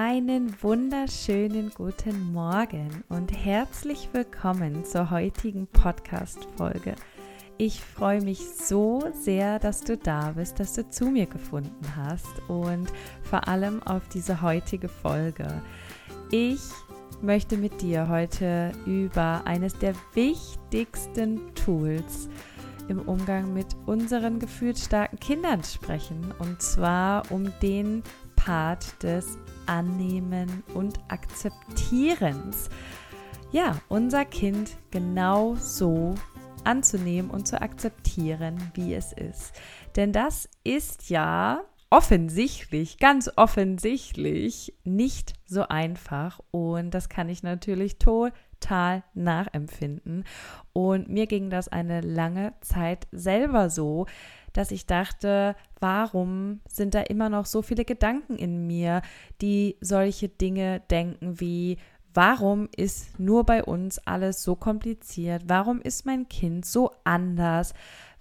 Einen wunderschönen guten Morgen und herzlich willkommen zur heutigen Podcast-Folge. Ich freue mich so sehr, dass du da bist, dass du zu mir gefunden hast und vor allem auf diese heutige Folge. Ich möchte mit dir heute über eines der wichtigsten Tools im Umgang mit unseren gefühlsstarken Kindern sprechen und zwar um den Part des Annehmen und Akzeptierens. Ja, unser Kind genau so anzunehmen und zu akzeptieren, wie es ist. Denn das ist ja offensichtlich, ganz offensichtlich nicht so einfach und das kann ich natürlich total nachempfinden. Und mir ging das eine lange Zeit selber so, dass ich dachte, warum sind da immer noch so viele Gedanken in mir, die solche Dinge denken wie, warum ist nur bei uns alles so kompliziert? Warum ist mein Kind so anders?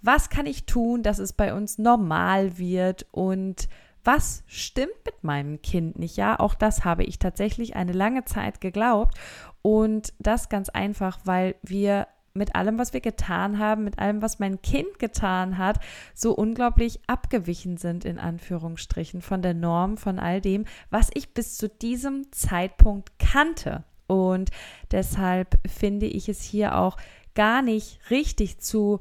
Was kann ich tun, dass es bei uns normal wird? Und was stimmt mit meinem Kind nicht? Ja, auch das habe ich tatsächlich eine lange Zeit geglaubt. Und das ganz einfach, weil wir mit allem, was wir getan haben, mit allem, was mein Kind getan hat, so unglaublich abgewichen sind, in Anführungsstrichen, von der Norm, von all dem, was ich bis zu diesem Zeitpunkt kannte. Und deshalb finde ich es hier auch gar nicht richtig zu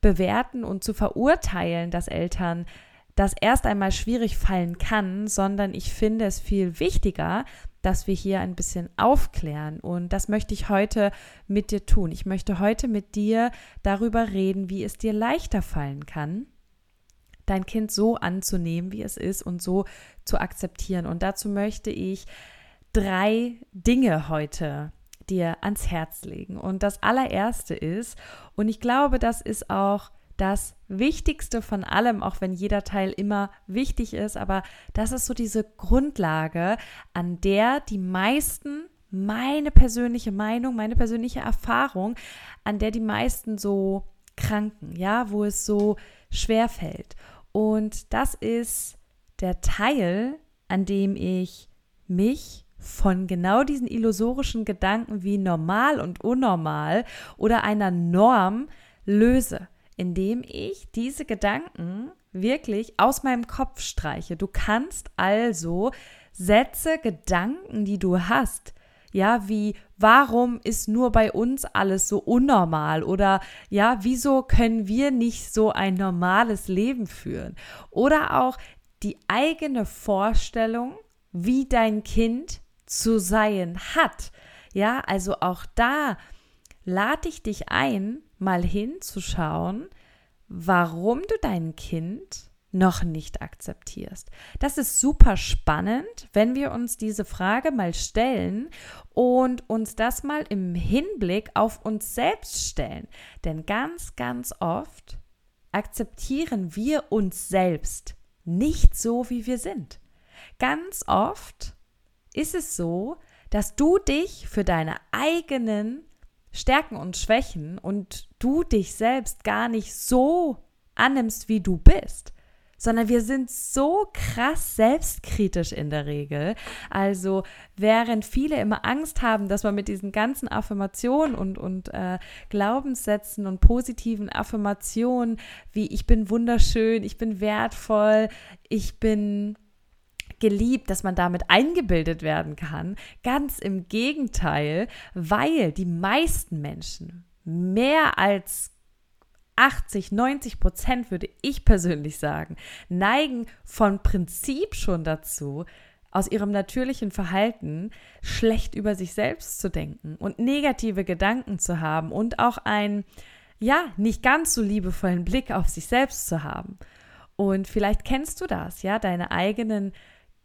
bewerten und zu verurteilen, dass Eltern das erst einmal schwierig fallen kann, sondern ich finde es viel wichtiger, dass wir hier ein bisschen aufklären. Und das möchte ich heute mit dir tun. Ich möchte heute mit dir darüber reden, wie es dir leichter fallen kann, dein Kind so anzunehmen, wie es ist und so zu akzeptieren. Und dazu möchte ich drei Dinge heute dir ans Herz legen. Und das allererste ist, und ich glaube, das ist auch das Wichtigste von allem, auch wenn jeder Teil immer wichtig ist, aber das ist so diese Grundlage, an der die meisten, meine persönliche Meinung, meine persönliche Erfahrung, an der die meisten so kranken, ja, wo es so schwer fällt. Und das ist der Teil, an dem ich mich von genau diesen illusorischen Gedanken wie normal und unnormal oder einer Norm löse indem ich diese Gedanken wirklich aus meinem Kopf streiche. Du kannst also Sätze, Gedanken, die du hast, ja, wie warum ist nur bei uns alles so unnormal oder ja, wieso können wir nicht so ein normales Leben führen? Oder auch die eigene Vorstellung, wie dein Kind zu sein hat. Ja, also auch da lade ich dich ein, mal hinzuschauen, warum du dein Kind noch nicht akzeptierst. Das ist super spannend, wenn wir uns diese Frage mal stellen und uns das mal im Hinblick auf uns selbst stellen. Denn ganz, ganz oft akzeptieren wir uns selbst nicht so, wie wir sind. Ganz oft ist es so, dass du dich für deine eigenen Stärken und Schwächen und du dich selbst gar nicht so annimmst, wie du bist, sondern wir sind so krass selbstkritisch in der Regel. Also während viele immer Angst haben, dass man mit diesen ganzen Affirmationen und, und äh, Glaubenssätzen und positiven Affirmationen wie ich bin wunderschön, ich bin wertvoll, ich bin geliebt, dass man damit eingebildet werden kann. Ganz im Gegenteil, weil die meisten Menschen mehr als 80, 90 Prozent, würde ich persönlich sagen, neigen von Prinzip schon dazu, aus ihrem natürlichen Verhalten schlecht über sich selbst zu denken und negative Gedanken zu haben und auch einen, ja, nicht ganz so liebevollen Blick auf sich selbst zu haben. Und vielleicht kennst du das, ja, deine eigenen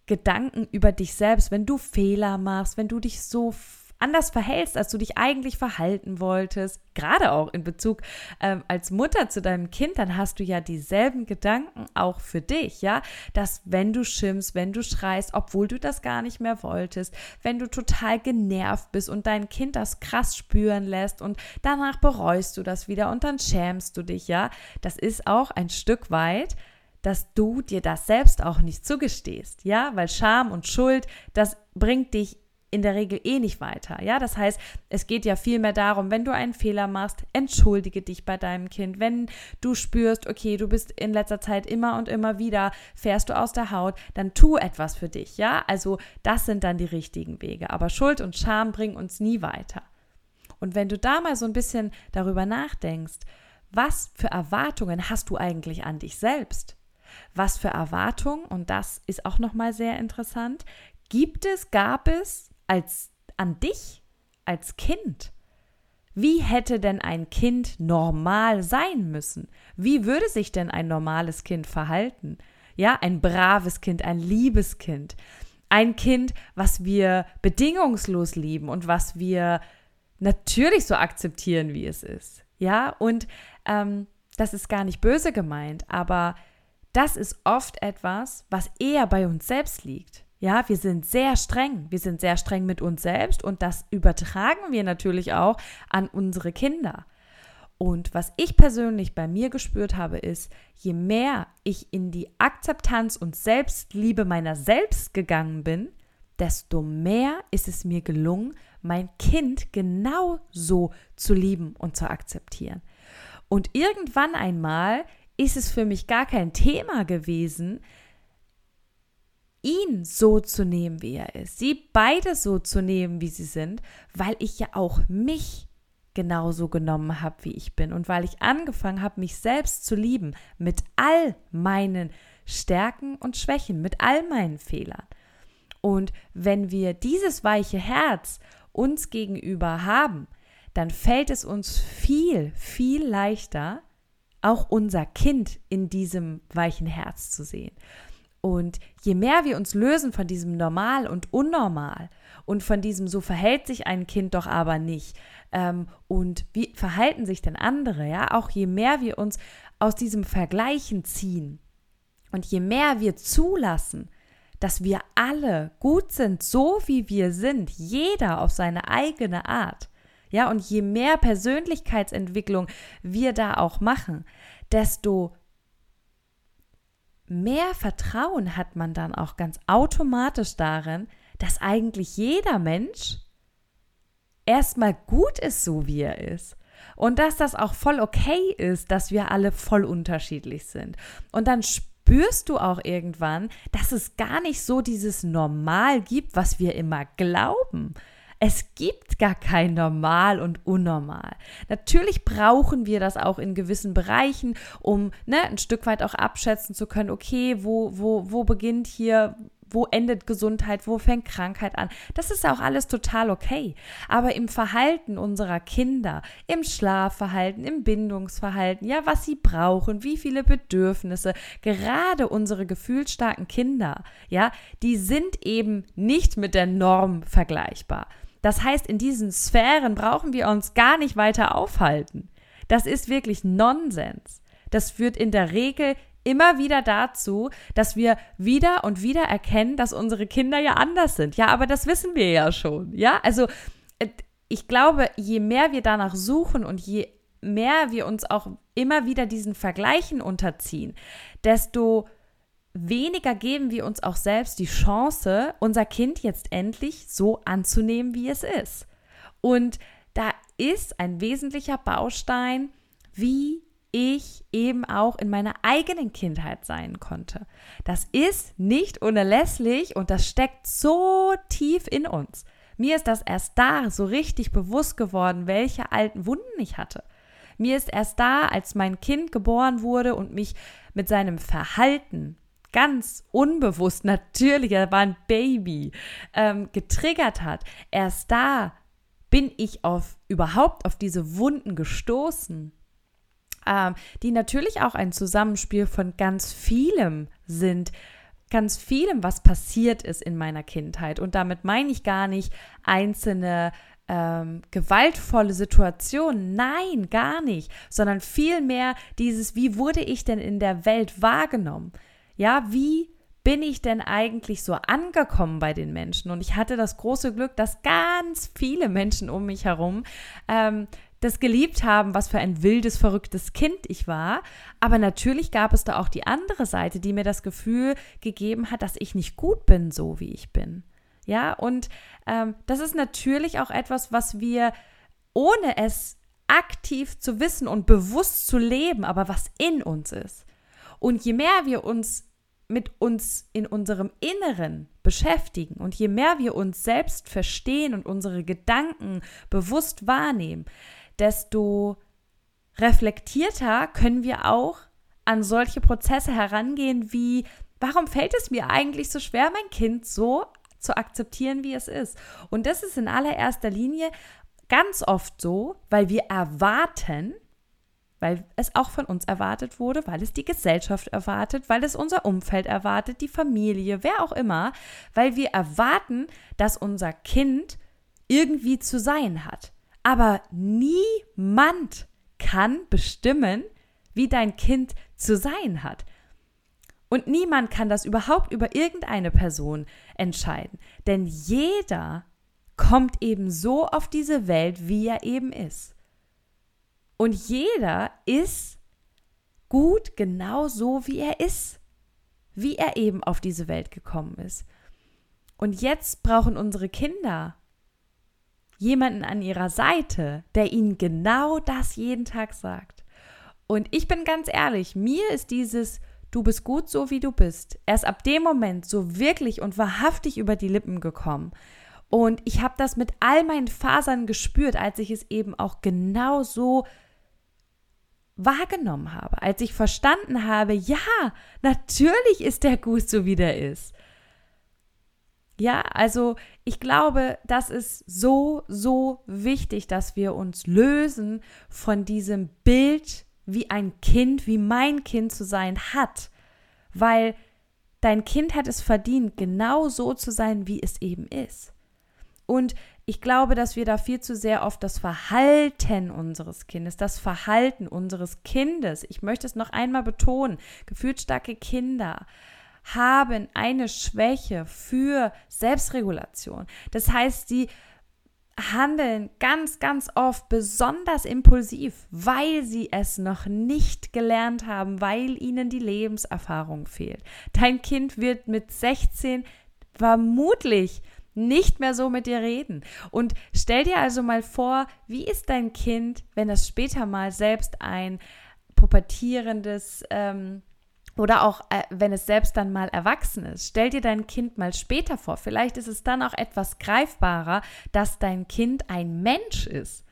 Gedanken über dich selbst, wenn du Fehler machst, wenn du dich so anders verhältst, als du dich eigentlich verhalten wolltest, gerade auch in Bezug ähm, als Mutter zu deinem Kind, dann hast du ja dieselben Gedanken auch für dich, ja, dass wenn du schimpfst, wenn du schreist, obwohl du das gar nicht mehr wolltest, wenn du total genervt bist und dein Kind das krass spüren lässt und danach bereust du das wieder und dann schämst du dich, ja, das ist auch ein Stück weit dass du dir das selbst auch nicht zugestehst, ja, weil Scham und Schuld, das bringt dich in der Regel eh nicht weiter. Ja, das heißt, es geht ja vielmehr darum, wenn du einen Fehler machst, entschuldige dich bei deinem Kind. Wenn du spürst, okay, du bist in letzter Zeit immer und immer wieder, fährst du aus der Haut, dann tu etwas für dich. Ja, also das sind dann die richtigen Wege. Aber Schuld und Scham bringen uns nie weiter. Und wenn du da mal so ein bisschen darüber nachdenkst, was für Erwartungen hast du eigentlich an dich selbst? Was für Erwartungen, und das ist auch nochmal sehr interessant, gibt es, gab es als an dich als Kind? Wie hätte denn ein Kind normal sein müssen? Wie würde sich denn ein normales Kind verhalten? Ja, ein braves Kind, ein liebes Kind. Ein Kind, was wir bedingungslos lieben und was wir natürlich so akzeptieren, wie es ist. Ja, und ähm, das ist gar nicht böse gemeint, aber das ist oft etwas, was eher bei uns selbst liegt. Ja, wir sind sehr streng. Wir sind sehr streng mit uns selbst und das übertragen wir natürlich auch an unsere Kinder. Und was ich persönlich bei mir gespürt habe, ist, je mehr ich in die Akzeptanz und Selbstliebe meiner selbst gegangen bin, desto mehr ist es mir gelungen, mein Kind genauso zu lieben und zu akzeptieren. Und irgendwann einmal ist es für mich gar kein Thema gewesen, ihn so zu nehmen, wie er ist, sie beide so zu nehmen, wie sie sind, weil ich ja auch mich genauso genommen habe, wie ich bin und weil ich angefangen habe, mich selbst zu lieben mit all meinen Stärken und Schwächen, mit all meinen Fehlern. Und wenn wir dieses weiche Herz uns gegenüber haben, dann fällt es uns viel, viel leichter, auch unser Kind in diesem weichen Herz zu sehen. Und je mehr wir uns lösen von diesem Normal und Unnormal und von diesem so verhält sich ein Kind doch aber nicht ähm, und wie verhalten sich denn andere, ja, auch je mehr wir uns aus diesem Vergleichen ziehen und je mehr wir zulassen, dass wir alle gut sind, so wie wir sind, jeder auf seine eigene Art, ja, und je mehr Persönlichkeitsentwicklung wir da auch machen, desto mehr Vertrauen hat man dann auch ganz automatisch darin, dass eigentlich jeder Mensch erstmal gut ist, so wie er ist. Und dass das auch voll okay ist, dass wir alle voll unterschiedlich sind. Und dann spürst du auch irgendwann, dass es gar nicht so dieses Normal gibt, was wir immer glauben. Es gibt gar kein Normal und Unnormal. Natürlich brauchen wir das auch in gewissen Bereichen, um ne, ein Stück weit auch abschätzen zu können, okay, wo, wo, wo beginnt hier, wo endet Gesundheit, wo fängt Krankheit an. Das ist auch alles total okay. Aber im Verhalten unserer Kinder, im Schlafverhalten, im Bindungsverhalten, ja, was sie brauchen, wie viele Bedürfnisse, gerade unsere gefühlsstarken Kinder, ja, die sind eben nicht mit der Norm vergleichbar. Das heißt, in diesen Sphären brauchen wir uns gar nicht weiter aufhalten. Das ist wirklich Nonsens. Das führt in der Regel immer wieder dazu, dass wir wieder und wieder erkennen, dass unsere Kinder ja anders sind. Ja, aber das wissen wir ja schon. Ja, also äh, ich glaube, je mehr wir danach suchen und je mehr wir uns auch immer wieder diesen Vergleichen unterziehen, desto weniger geben wir uns auch selbst die Chance, unser Kind jetzt endlich so anzunehmen, wie es ist. Und da ist ein wesentlicher Baustein, wie ich eben auch in meiner eigenen Kindheit sein konnte. Das ist nicht unerlässlich und das steckt so tief in uns. Mir ist das erst da so richtig bewusst geworden, welche alten Wunden ich hatte. Mir ist erst da, als mein Kind geboren wurde und mich mit seinem Verhalten ganz unbewusst, natürlich, er war ein Baby, ähm, getriggert hat, erst da bin ich auf überhaupt auf diese Wunden gestoßen, ähm, die natürlich auch ein Zusammenspiel von ganz vielem sind, ganz vielem, was passiert ist in meiner Kindheit. Und damit meine ich gar nicht einzelne ähm, gewaltvolle Situationen. Nein, gar nicht, sondern vielmehr dieses, wie wurde ich denn in der Welt wahrgenommen? Ja, wie bin ich denn eigentlich so angekommen bei den Menschen? Und ich hatte das große Glück, dass ganz viele Menschen um mich herum ähm, das geliebt haben, was für ein wildes, verrücktes Kind ich war. Aber natürlich gab es da auch die andere Seite, die mir das Gefühl gegeben hat, dass ich nicht gut bin, so wie ich bin. Ja, und ähm, das ist natürlich auch etwas, was wir, ohne es aktiv zu wissen und bewusst zu leben, aber was in uns ist. Und je mehr wir uns mit uns in unserem Inneren beschäftigen und je mehr wir uns selbst verstehen und unsere Gedanken bewusst wahrnehmen, desto reflektierter können wir auch an solche Prozesse herangehen wie, warum fällt es mir eigentlich so schwer, mein Kind so zu akzeptieren, wie es ist? Und das ist in allererster Linie ganz oft so, weil wir erwarten, weil es auch von uns erwartet wurde, weil es die Gesellschaft erwartet, weil es unser Umfeld erwartet, die Familie, wer auch immer, weil wir erwarten, dass unser Kind irgendwie zu sein hat. Aber niemand kann bestimmen, wie dein Kind zu sein hat. Und niemand kann das überhaupt über irgendeine Person entscheiden. Denn jeder kommt eben so auf diese Welt, wie er eben ist. Und jeder ist gut genau so, wie er ist, wie er eben auf diese Welt gekommen ist. Und jetzt brauchen unsere Kinder jemanden an ihrer Seite, der ihnen genau das jeden Tag sagt. Und ich bin ganz ehrlich, mir ist dieses Du bist gut so, wie du bist, erst ab dem Moment so wirklich und wahrhaftig über die Lippen gekommen. Und ich habe das mit all meinen Fasern gespürt, als ich es eben auch genau so wahrgenommen habe, als ich verstanden habe, ja, natürlich ist der gut so, wie der ist. Ja, also ich glaube, das ist so, so wichtig, dass wir uns lösen von diesem Bild, wie ein Kind, wie mein Kind zu sein hat. Weil dein Kind hat es verdient, genau so zu sein, wie es eben ist. Und ich glaube, dass wir da viel zu sehr oft das Verhalten unseres Kindes, das Verhalten unseres Kindes, ich möchte es noch einmal betonen, gefühlsstarke Kinder haben eine Schwäche für Selbstregulation. Das heißt, sie handeln ganz, ganz oft besonders impulsiv, weil sie es noch nicht gelernt haben, weil ihnen die Lebenserfahrung fehlt. Dein Kind wird mit 16 vermutlich nicht mehr so mit dir reden. Und stell dir also mal vor, wie ist dein Kind, wenn es später mal selbst ein pubertierendes ähm, oder auch, äh, wenn es selbst dann mal erwachsen ist. Stell dir dein Kind mal später vor. Vielleicht ist es dann auch etwas greifbarer, dass dein Kind ein Mensch ist.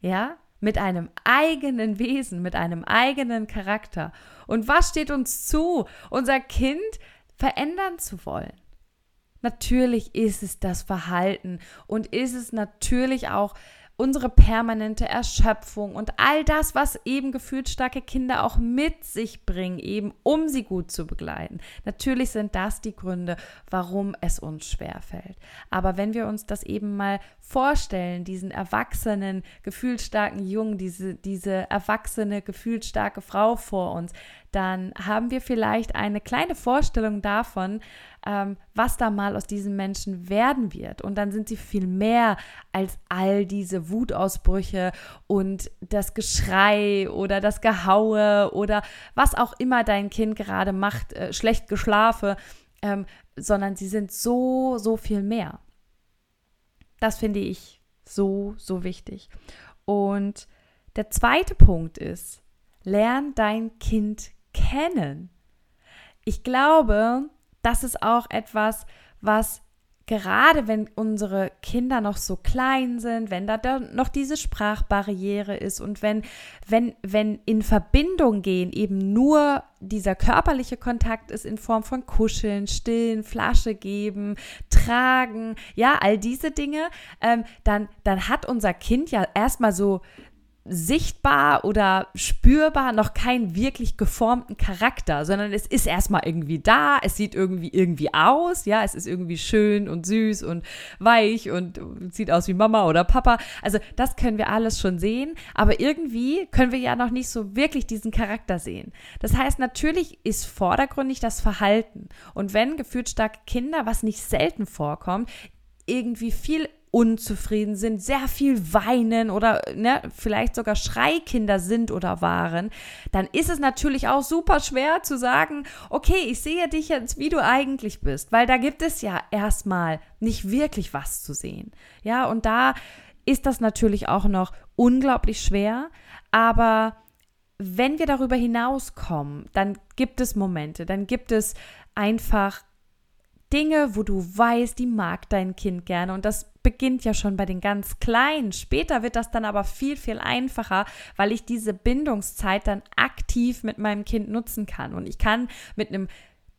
Ja? Mit einem eigenen Wesen, mit einem eigenen Charakter. Und was steht uns zu, unser Kind verändern zu wollen? Natürlich ist es das Verhalten und ist es natürlich auch unsere permanente Erschöpfung und all das, was eben gefühlsstarke Kinder auch mit sich bringen, eben um sie gut zu begleiten. Natürlich sind das die Gründe, warum es uns schwerfällt. Aber wenn wir uns das eben mal vorstellen, diesen erwachsenen, gefühlsstarken Jungen, diese, diese erwachsene, gefühlsstarke Frau vor uns, dann haben wir vielleicht eine kleine Vorstellung davon, ähm, was da mal aus diesen Menschen werden wird. Und dann sind sie viel mehr als all diese Wutausbrüche und das Geschrei oder das Gehaue oder was auch immer dein Kind gerade macht, äh, schlecht geschlafen, ähm, sondern sie sind so, so viel mehr. Das finde ich so, so wichtig. Und der zweite Punkt ist, lern dein Kind kennen. Ich glaube, das ist auch etwas, was gerade wenn unsere Kinder noch so klein sind, wenn da noch diese Sprachbarriere ist und wenn, wenn, wenn in Verbindung gehen eben nur dieser körperliche Kontakt ist in Form von Kuscheln, Stillen, Flasche geben, Tragen, ja, all diese Dinge, ähm, dann, dann hat unser Kind ja erstmal so sichtbar oder spürbar noch keinen wirklich geformten Charakter, sondern es ist erstmal irgendwie da, es sieht irgendwie irgendwie aus, ja, es ist irgendwie schön und süß und weich und sieht aus wie Mama oder Papa. Also das können wir alles schon sehen, aber irgendwie können wir ja noch nicht so wirklich diesen Charakter sehen. Das heißt, natürlich ist vordergründig das Verhalten und wenn gefühlt starke Kinder, was nicht selten vorkommt, irgendwie viel unzufrieden sind, sehr viel weinen oder ne, vielleicht sogar Schreikinder sind oder waren, dann ist es natürlich auch super schwer zu sagen, okay, ich sehe dich jetzt, wie du eigentlich bist, weil da gibt es ja erstmal nicht wirklich was zu sehen. Ja, und da ist das natürlich auch noch unglaublich schwer, aber wenn wir darüber hinauskommen, dann gibt es Momente, dann gibt es einfach Dinge, wo du weißt, die mag dein Kind gerne. Und das beginnt ja schon bei den ganz Kleinen. Später wird das dann aber viel, viel einfacher, weil ich diese Bindungszeit dann aktiv mit meinem Kind nutzen kann. Und ich kann mit einem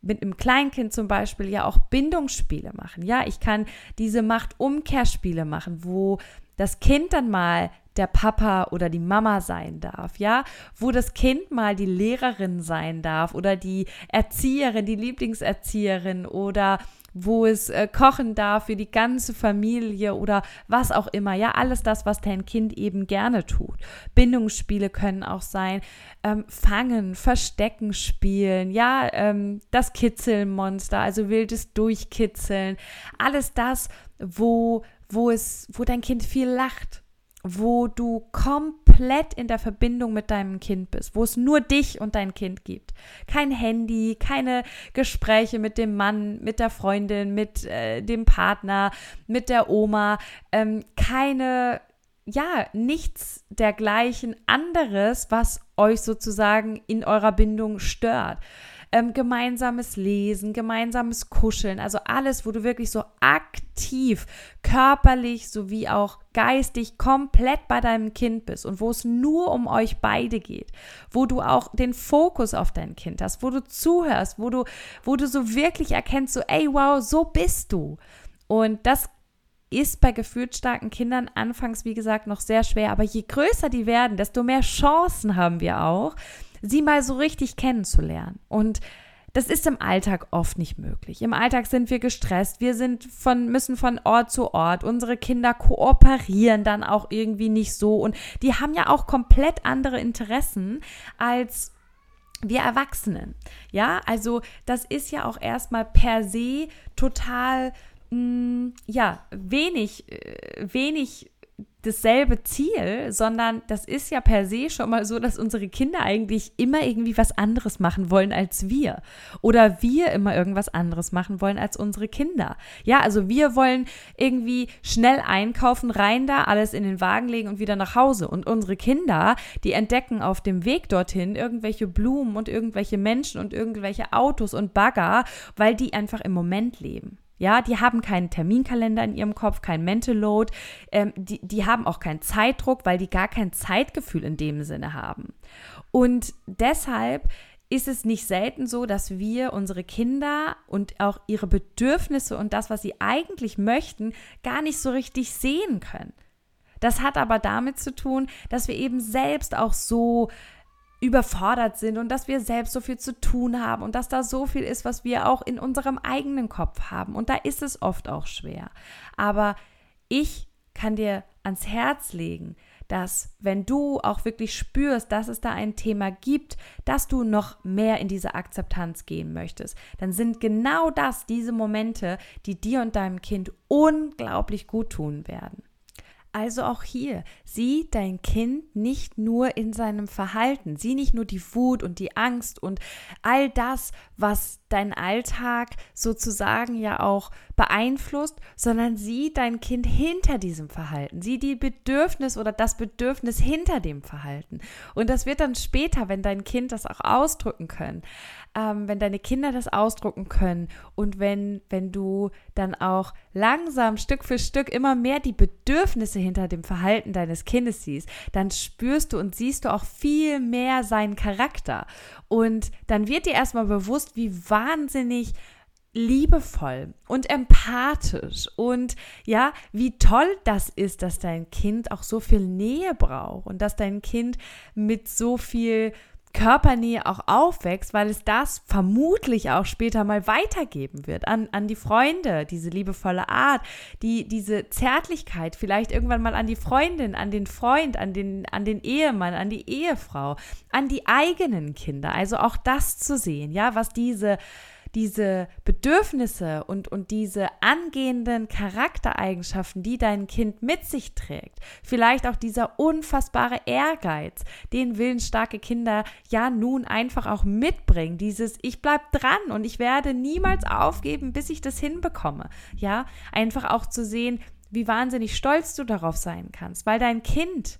mit einem Kleinkind zum Beispiel ja auch Bindungsspiele machen. Ja, ich kann diese Macht-Umkehrspiele machen, wo das Kind dann mal der Papa oder die Mama sein darf, ja, wo das Kind mal die Lehrerin sein darf oder die Erzieherin, die Lieblingserzieherin oder wo es äh, kochen darf für die ganze Familie oder was auch immer. Ja, alles das, was dein Kind eben gerne tut. Bindungsspiele können auch sein, ähm, fangen, verstecken spielen, ja, ähm, das Kitzelmonster, also wildes Durchkitzeln. Alles das, wo, wo es, wo dein Kind viel lacht wo du komplett in der Verbindung mit deinem Kind bist, wo es nur dich und dein Kind gibt. Kein Handy, keine Gespräche mit dem Mann, mit der Freundin, mit äh, dem Partner, mit der Oma, ähm, keine, ja, nichts dergleichen anderes, was euch sozusagen in eurer Bindung stört ähm, gemeinsames Lesen, gemeinsames Kuscheln, also alles, wo du wirklich so aktiv, körperlich sowie auch geistig komplett bei deinem Kind bist und wo es nur um euch beide geht, wo du auch den Fokus auf dein Kind hast, wo du zuhörst, wo du, wo du so wirklich erkennst, so, ey, wow, so bist du. Und das ist bei gefühlt starken Kindern anfangs, wie gesagt, noch sehr schwer. Aber je größer die werden, desto mehr Chancen haben wir auch, sie mal so richtig kennenzulernen. Und das ist im Alltag oft nicht möglich. Im Alltag sind wir gestresst, wir sind von, müssen von Ort zu Ort, unsere Kinder kooperieren dann auch irgendwie nicht so und die haben ja auch komplett andere Interessen als wir Erwachsenen. Ja, also das ist ja auch erstmal per se total, mh, mm, ja, wenig, äh, wenig dasselbe Ziel, sondern das ist ja per se schon mal so, dass unsere Kinder eigentlich immer irgendwie was anderes machen wollen als wir. Oder wir immer irgendwas anderes machen wollen als unsere Kinder. Ja, also wir wollen irgendwie schnell einkaufen, rein da, alles in den Wagen legen und wieder nach Hause. Und unsere Kinder, die entdecken auf dem Weg dorthin irgendwelche Blumen und irgendwelche Menschen und irgendwelche Autos und Bagger, weil die einfach im Moment leben. Ja, die haben keinen Terminkalender in ihrem Kopf, kein Mental Load. Ähm, die, die haben auch keinen Zeitdruck, weil die gar kein Zeitgefühl in dem Sinne haben. Und deshalb ist es nicht selten so, dass wir unsere Kinder und auch ihre Bedürfnisse und das, was sie eigentlich möchten, gar nicht so richtig sehen können. Das hat aber damit zu tun, dass wir eben selbst auch so überfordert sind und dass wir selbst so viel zu tun haben und dass da so viel ist, was wir auch in unserem eigenen Kopf haben. Und da ist es oft auch schwer. Aber ich kann dir ans Herz legen, dass wenn du auch wirklich spürst, dass es da ein Thema gibt, dass du noch mehr in diese Akzeptanz gehen möchtest, dann sind genau das diese Momente, die dir und deinem Kind unglaublich gut tun werden. Also auch hier, sieh dein Kind nicht nur in seinem Verhalten, sieh nicht nur die Wut und die Angst und all das, was dein Alltag sozusagen ja auch beeinflusst, sondern sieh dein Kind hinter diesem Verhalten, sieh die Bedürfnis oder das Bedürfnis hinter dem Verhalten. Und das wird dann später, wenn dein Kind das auch ausdrücken können, ähm, wenn deine Kinder das ausdrucken können und wenn, wenn du dann auch langsam Stück für Stück immer mehr die Bedürfnisse hinter dem Verhalten deines Kindes siehst, dann spürst du und siehst du auch viel mehr seinen Charakter. Und dann wird dir erstmal bewusst, wie wahnsinnig liebevoll und empathisch und ja, wie toll das ist, dass dein Kind auch so viel Nähe braucht und dass dein Kind mit so viel Körpernähe auch aufwächst, weil es das vermutlich auch später mal weitergeben wird an, an die Freunde, diese liebevolle Art, die, diese Zärtlichkeit, vielleicht irgendwann mal an die Freundin, an den Freund, an den, an den Ehemann, an die Ehefrau, an die eigenen Kinder. Also auch das zu sehen, ja, was diese diese Bedürfnisse und, und diese angehenden Charaktereigenschaften, die dein Kind mit sich trägt, vielleicht auch dieser unfassbare Ehrgeiz, den willensstarke Kinder ja nun einfach auch mitbringen, dieses ich bleib dran und ich werde niemals aufgeben, bis ich das hinbekomme. Ja, einfach auch zu sehen, wie wahnsinnig stolz du darauf sein kannst, weil dein Kind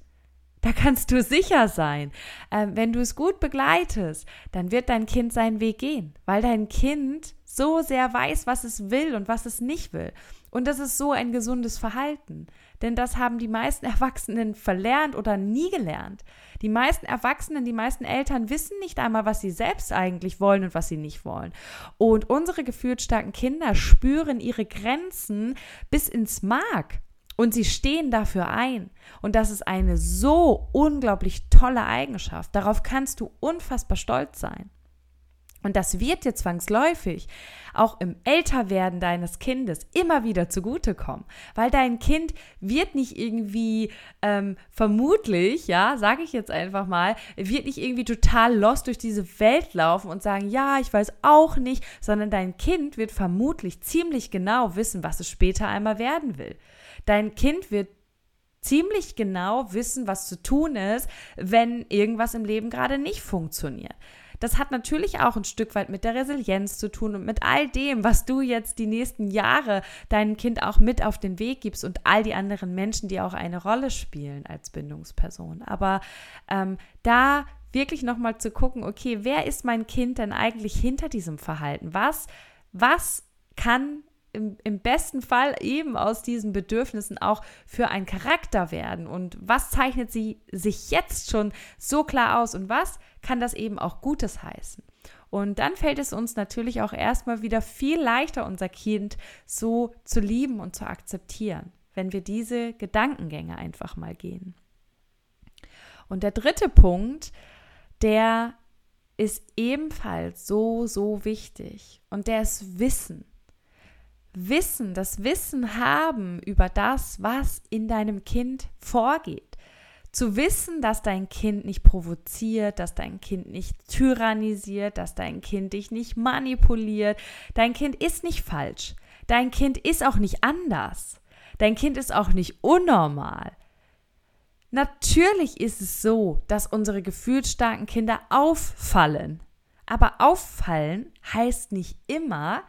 da kannst du sicher sein. Ähm, wenn du es gut begleitest, dann wird dein Kind seinen Weg gehen, weil dein Kind so sehr weiß, was es will und was es nicht will. Und das ist so ein gesundes Verhalten. Denn das haben die meisten Erwachsenen verlernt oder nie gelernt. Die meisten Erwachsenen, die meisten Eltern wissen nicht einmal, was sie selbst eigentlich wollen und was sie nicht wollen. Und unsere gefühlsstarken Kinder spüren ihre Grenzen bis ins Mark. Und sie stehen dafür ein. Und das ist eine so unglaublich tolle Eigenschaft. Darauf kannst du unfassbar stolz sein. Und das wird dir zwangsläufig auch im Älterwerden deines Kindes immer wieder zugutekommen, weil dein Kind wird nicht irgendwie ähm, vermutlich, ja, sage ich jetzt einfach mal, wird nicht irgendwie total lost durch diese Welt laufen und sagen, ja, ich weiß auch nicht, sondern dein Kind wird vermutlich ziemlich genau wissen, was es später einmal werden will. Dein Kind wird ziemlich genau wissen, was zu tun ist, wenn irgendwas im Leben gerade nicht funktioniert. Das hat natürlich auch ein Stück weit mit der Resilienz zu tun und mit all dem, was du jetzt die nächsten Jahre deinem Kind auch mit auf den Weg gibst und all die anderen Menschen, die auch eine Rolle spielen als Bindungsperson. Aber ähm, da wirklich nochmal zu gucken, okay, wer ist mein Kind denn eigentlich hinter diesem Verhalten? Was, was kann im, im besten Fall eben aus diesen Bedürfnissen auch für einen Charakter werden und was zeichnet sie sich jetzt schon so klar aus und was kann das eben auch Gutes heißen. Und dann fällt es uns natürlich auch erstmal wieder viel leichter, unser Kind so zu lieben und zu akzeptieren, wenn wir diese Gedankengänge einfach mal gehen. Und der dritte Punkt, der ist ebenfalls so, so wichtig und der ist Wissen. Wissen, das Wissen haben über das, was in deinem Kind vorgeht. Zu wissen, dass dein Kind nicht provoziert, dass dein Kind nicht tyrannisiert, dass dein Kind dich nicht manipuliert. Dein Kind ist nicht falsch. Dein Kind ist auch nicht anders. Dein Kind ist auch nicht unnormal. Natürlich ist es so, dass unsere gefühlsstarken Kinder auffallen. Aber auffallen heißt nicht immer,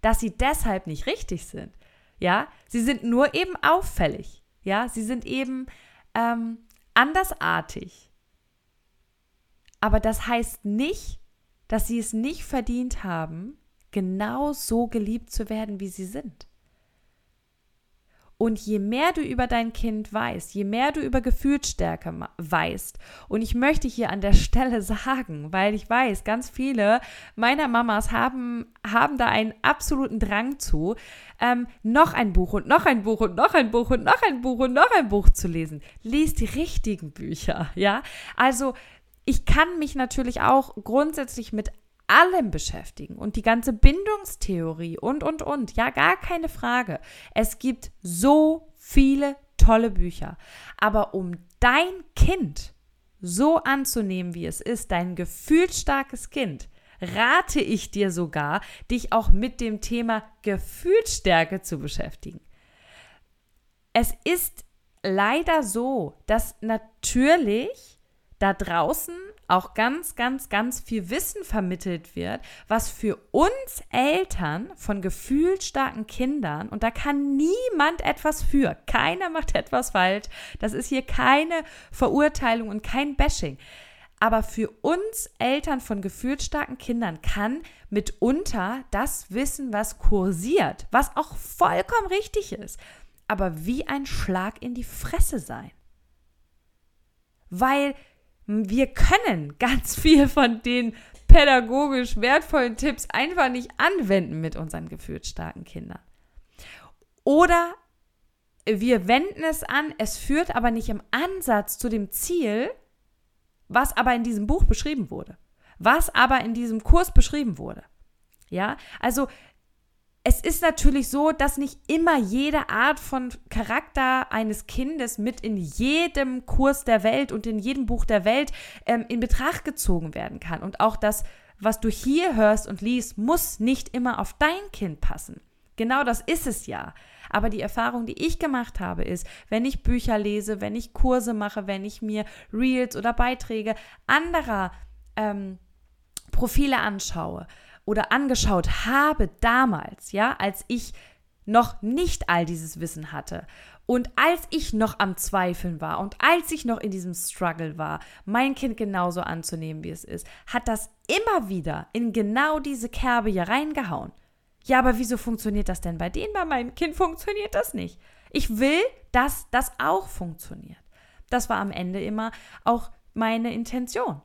dass sie deshalb nicht richtig sind. Ja, sie sind nur eben auffällig. Ja, sie sind eben ähm, andersartig. Aber das heißt nicht, dass sie es nicht verdient haben, genau so geliebt zu werden, wie sie sind. Und je mehr du über dein Kind weißt, je mehr du über Gefühlsstärke weißt, und ich möchte hier an der Stelle sagen, weil ich weiß, ganz viele meiner Mamas haben, haben da einen absoluten Drang zu, ähm, noch ein Buch und noch ein Buch und noch ein Buch und noch ein Buch und noch ein Buch zu lesen. Lies die richtigen Bücher, ja? Also, ich kann mich natürlich auch grundsätzlich mit allem beschäftigen und die ganze Bindungstheorie und, und, und. Ja, gar keine Frage. Es gibt so viele tolle Bücher. Aber um dein Kind so anzunehmen, wie es ist, dein gefühlsstarkes Kind, rate ich dir sogar, dich auch mit dem Thema Gefühlsstärke zu beschäftigen. Es ist leider so, dass natürlich da draußen auch ganz, ganz, ganz viel Wissen vermittelt wird, was für uns Eltern von gefühlsstarken Kindern, und da kann niemand etwas für, keiner macht etwas falsch, das ist hier keine Verurteilung und kein Bashing. Aber für uns Eltern von gefühlsstarken Kindern kann mitunter das Wissen, was kursiert, was auch vollkommen richtig ist, aber wie ein Schlag in die Fresse sein. Weil wir können ganz viel von den pädagogisch wertvollen Tipps einfach nicht anwenden mit unseren gefühlsstarken Kindern. Oder wir wenden es an, es führt aber nicht im Ansatz zu dem Ziel, was aber in diesem Buch beschrieben wurde, was aber in diesem Kurs beschrieben wurde. Ja, also es ist natürlich so, dass nicht immer jede Art von Charakter eines Kindes mit in jedem Kurs der Welt und in jedem Buch der Welt ähm, in Betracht gezogen werden kann. Und auch das was du hier hörst und liest, muss nicht immer auf dein Kind passen. Genau das ist es ja. Aber die Erfahrung, die ich gemacht habe, ist, wenn ich Bücher lese, wenn ich Kurse mache, wenn ich mir Reels oder Beiträge anderer ähm, Profile anschaue oder angeschaut habe damals, ja, als ich noch nicht all dieses Wissen hatte und als ich noch am Zweifeln war und als ich noch in diesem Struggle war, mein Kind genauso anzunehmen, wie es ist, hat das immer wieder in genau diese Kerbe hier reingehauen. Ja, aber wieso funktioniert das denn bei denen? Bei meinem Kind funktioniert das nicht. Ich will, dass das auch funktioniert. Das war am Ende immer auch meine Intention.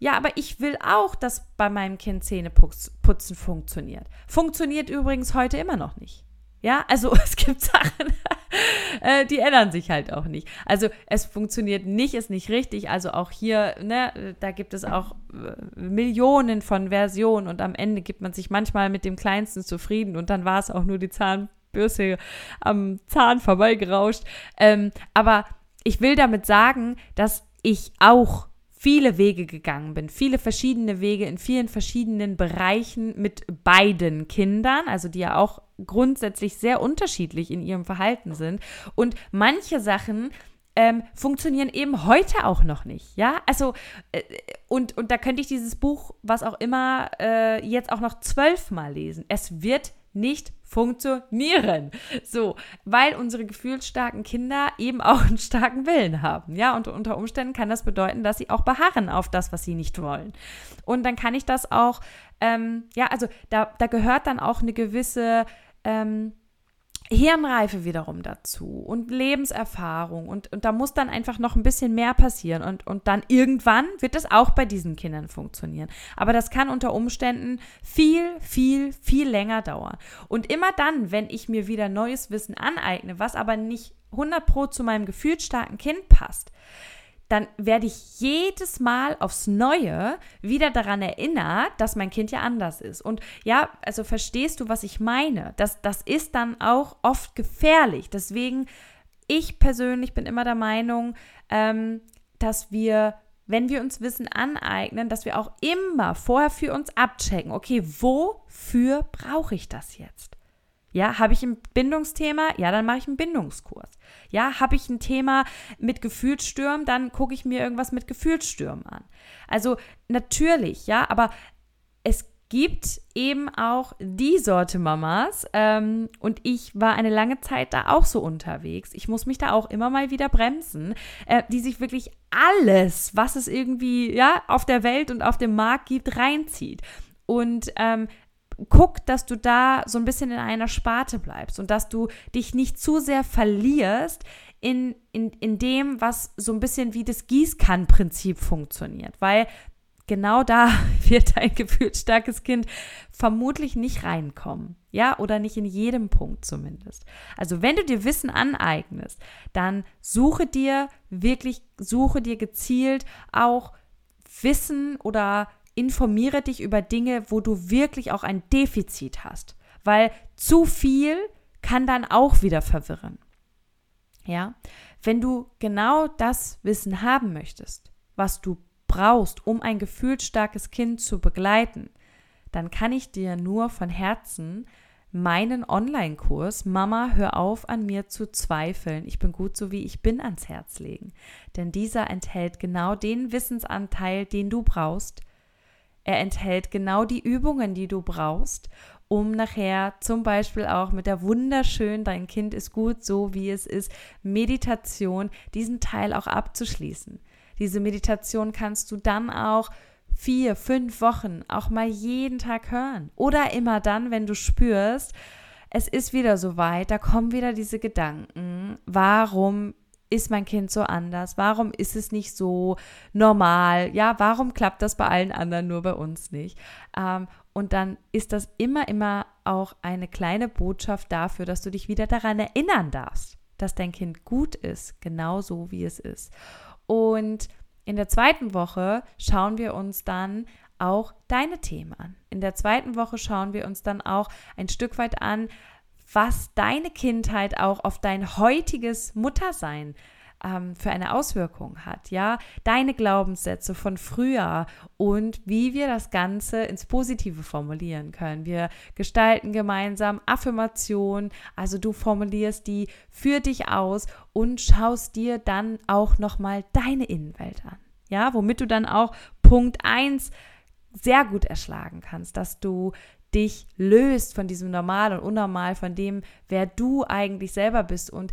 Ja, aber ich will auch, dass bei meinem Kind Zähneputzen funktioniert. Funktioniert übrigens heute immer noch nicht. Ja, also es gibt Sachen, äh, die ändern sich halt auch nicht. Also es funktioniert nicht, ist nicht richtig. Also auch hier, ne, da gibt es auch äh, Millionen von Versionen und am Ende gibt man sich manchmal mit dem Kleinsten zufrieden und dann war es auch nur die Zahnbürste am Zahn vorbeigerauscht. Ähm, aber ich will damit sagen, dass ich auch viele Wege gegangen bin, viele verschiedene Wege in vielen verschiedenen Bereichen mit beiden Kindern, also die ja auch grundsätzlich sehr unterschiedlich in ihrem Verhalten sind. Und manche Sachen ähm, funktionieren eben heute auch noch nicht. Ja, also äh, und, und da könnte ich dieses Buch, was auch immer, äh, jetzt auch noch zwölfmal lesen. Es wird nicht funktionieren. So, weil unsere gefühlsstarken Kinder eben auch einen starken Willen haben. Ja, und unter Umständen kann das bedeuten, dass sie auch beharren auf das, was sie nicht wollen. Und dann kann ich das auch, ähm, ja, also da, da gehört dann auch eine gewisse ähm, Hirnreife wiederum dazu und Lebenserfahrung und, und da muss dann einfach noch ein bisschen mehr passieren und, und dann irgendwann wird das auch bei diesen Kindern funktionieren. Aber das kann unter Umständen viel, viel, viel länger dauern. Und immer dann, wenn ich mir wieder neues Wissen aneigne, was aber nicht 100 Pro zu meinem gefühlsstarken Kind passt, dann werde ich jedes Mal aufs Neue wieder daran erinnert, dass mein Kind ja anders ist. Und ja, also verstehst du, was ich meine? Das, das ist dann auch oft gefährlich. Deswegen, ich persönlich bin immer der Meinung, ähm, dass wir, wenn wir uns Wissen aneignen, dass wir auch immer vorher für uns abchecken, okay, wofür brauche ich das jetzt? Ja, habe ich ein Bindungsthema? Ja, dann mache ich einen Bindungskurs. Ja, habe ich ein Thema mit Gefühlsstürmen? Dann gucke ich mir irgendwas mit Gefühlsstürmen an. Also natürlich, ja, aber es gibt eben auch die Sorte Mamas ähm, und ich war eine lange Zeit da auch so unterwegs. Ich muss mich da auch immer mal wieder bremsen, äh, die sich wirklich alles, was es irgendwie ja auf der Welt und auf dem Markt gibt, reinzieht. Und ähm, guck, dass du da so ein bisschen in einer Sparte bleibst und dass du dich nicht zu sehr verlierst in, in, in dem, was so ein bisschen wie das Gießkannenprinzip funktioniert. Weil genau da wird ein gefühlsstarkes Kind vermutlich nicht reinkommen. Ja, oder nicht in jedem Punkt zumindest. Also, wenn du dir Wissen aneignest, dann suche dir wirklich, suche dir gezielt auch Wissen oder informiere dich über Dinge, wo du wirklich auch ein Defizit hast, weil zu viel kann dann auch wieder verwirren. Ja, wenn du genau das Wissen haben möchtest, was du brauchst, um ein gefühlsstarkes Kind zu begleiten, dann kann ich dir nur von Herzen meinen Online-Kurs Mama, hör auf an mir zu zweifeln, ich bin gut so wie ich bin ans Herz legen. Denn dieser enthält genau den Wissensanteil, den du brauchst, er enthält genau die Übungen, die du brauchst, um nachher zum Beispiel auch mit der wunderschön, dein Kind ist gut, so wie es ist, Meditation, diesen Teil auch abzuschließen. Diese Meditation kannst du dann auch vier, fünf Wochen auch mal jeden Tag hören. Oder immer dann, wenn du spürst, es ist wieder so weit, da kommen wieder diese Gedanken, warum ist mein Kind so anders? Warum ist es nicht so normal? Ja, warum klappt das bei allen anderen nur bei uns nicht? Ähm, und dann ist das immer, immer auch eine kleine Botschaft dafür, dass du dich wieder daran erinnern darfst, dass dein Kind gut ist, genau so wie es ist. Und in der zweiten Woche schauen wir uns dann auch deine Themen an. In der zweiten Woche schauen wir uns dann auch ein Stück weit an, was deine Kindheit auch auf dein heutiges Muttersein ähm, für eine Auswirkung hat, ja, deine Glaubenssätze von früher und wie wir das Ganze ins Positive formulieren können. Wir gestalten gemeinsam Affirmationen, also du formulierst die für dich aus und schaust dir dann auch nochmal deine Innenwelt an. Ja, womit du dann auch Punkt 1 sehr gut erschlagen kannst, dass du dich löst von diesem Normal und Unnormal, von dem, wer du eigentlich selber bist. Und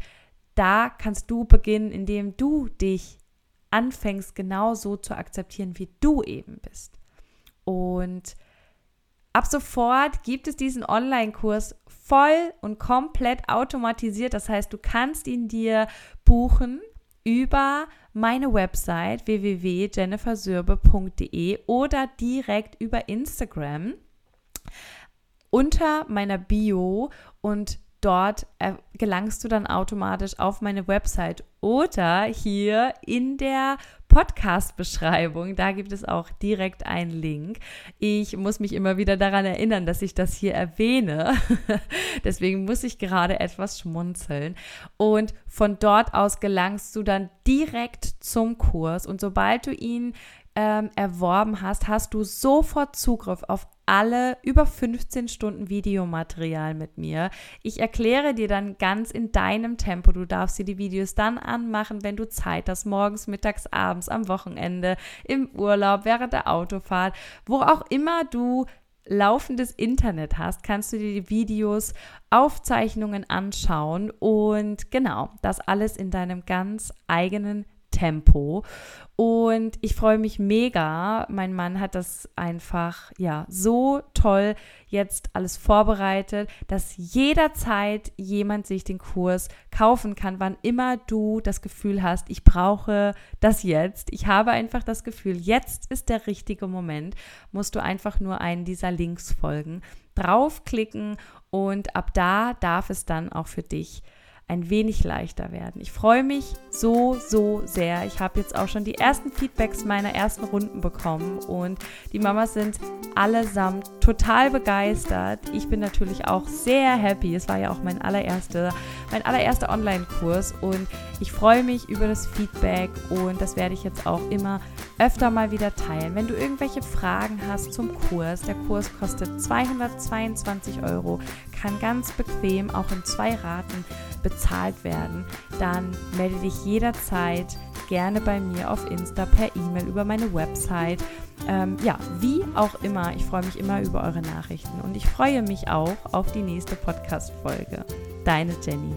da kannst du beginnen, indem du dich anfängst, genau so zu akzeptieren, wie du eben bist. Und ab sofort gibt es diesen Online-Kurs voll und komplett automatisiert. Das heißt, du kannst ihn dir buchen über meine Website www.jennifersürbe.de oder direkt über Instagram unter meiner Bio und dort äh, gelangst du dann automatisch auf meine Website oder hier in der Podcast-Beschreibung. Da gibt es auch direkt einen Link. Ich muss mich immer wieder daran erinnern, dass ich das hier erwähne. Deswegen muss ich gerade etwas schmunzeln. Und von dort aus gelangst du dann direkt zum Kurs. Und sobald du ihn ähm, erworben hast, hast du sofort Zugriff auf alle über 15 Stunden Videomaterial mit mir. Ich erkläre dir dann ganz in deinem Tempo. Du darfst dir die Videos dann anmachen, wenn du Zeit hast, morgens, mittags, abends, am Wochenende, im Urlaub, während der Autofahrt, wo auch immer du laufendes Internet hast, kannst du dir die Videos, Aufzeichnungen anschauen und genau, das alles in deinem ganz eigenen Tempo. Und ich freue mich mega. Mein Mann hat das einfach, ja, so toll jetzt alles vorbereitet, dass jederzeit jemand sich den Kurs kaufen kann, wann immer du das Gefühl hast, ich brauche das jetzt. Ich habe einfach das Gefühl, jetzt ist der richtige Moment. Musst du einfach nur einen dieser Links folgen, draufklicken und ab da darf es dann auch für dich ein wenig leichter werden. Ich freue mich so, so sehr. Ich habe jetzt auch schon die ersten Feedbacks meiner ersten Runden bekommen und die Mamas sind allesamt total begeistert. Ich bin natürlich auch sehr happy. Es war ja auch mein allererster, mein allererster Online-Kurs und ich freue mich über das Feedback und das werde ich jetzt auch immer öfter mal wieder teilen. Wenn du irgendwelche Fragen hast zum Kurs, der Kurs kostet 222 Euro, kann ganz bequem auch in zwei Raten bezahlt werden, dann melde dich jederzeit gerne bei mir auf Insta, per E-Mail, über meine Website. Ähm, ja, wie auch immer. Ich freue mich immer über eure Nachrichten und ich freue mich auch auf die nächste Podcast-Folge. Deine Jenny.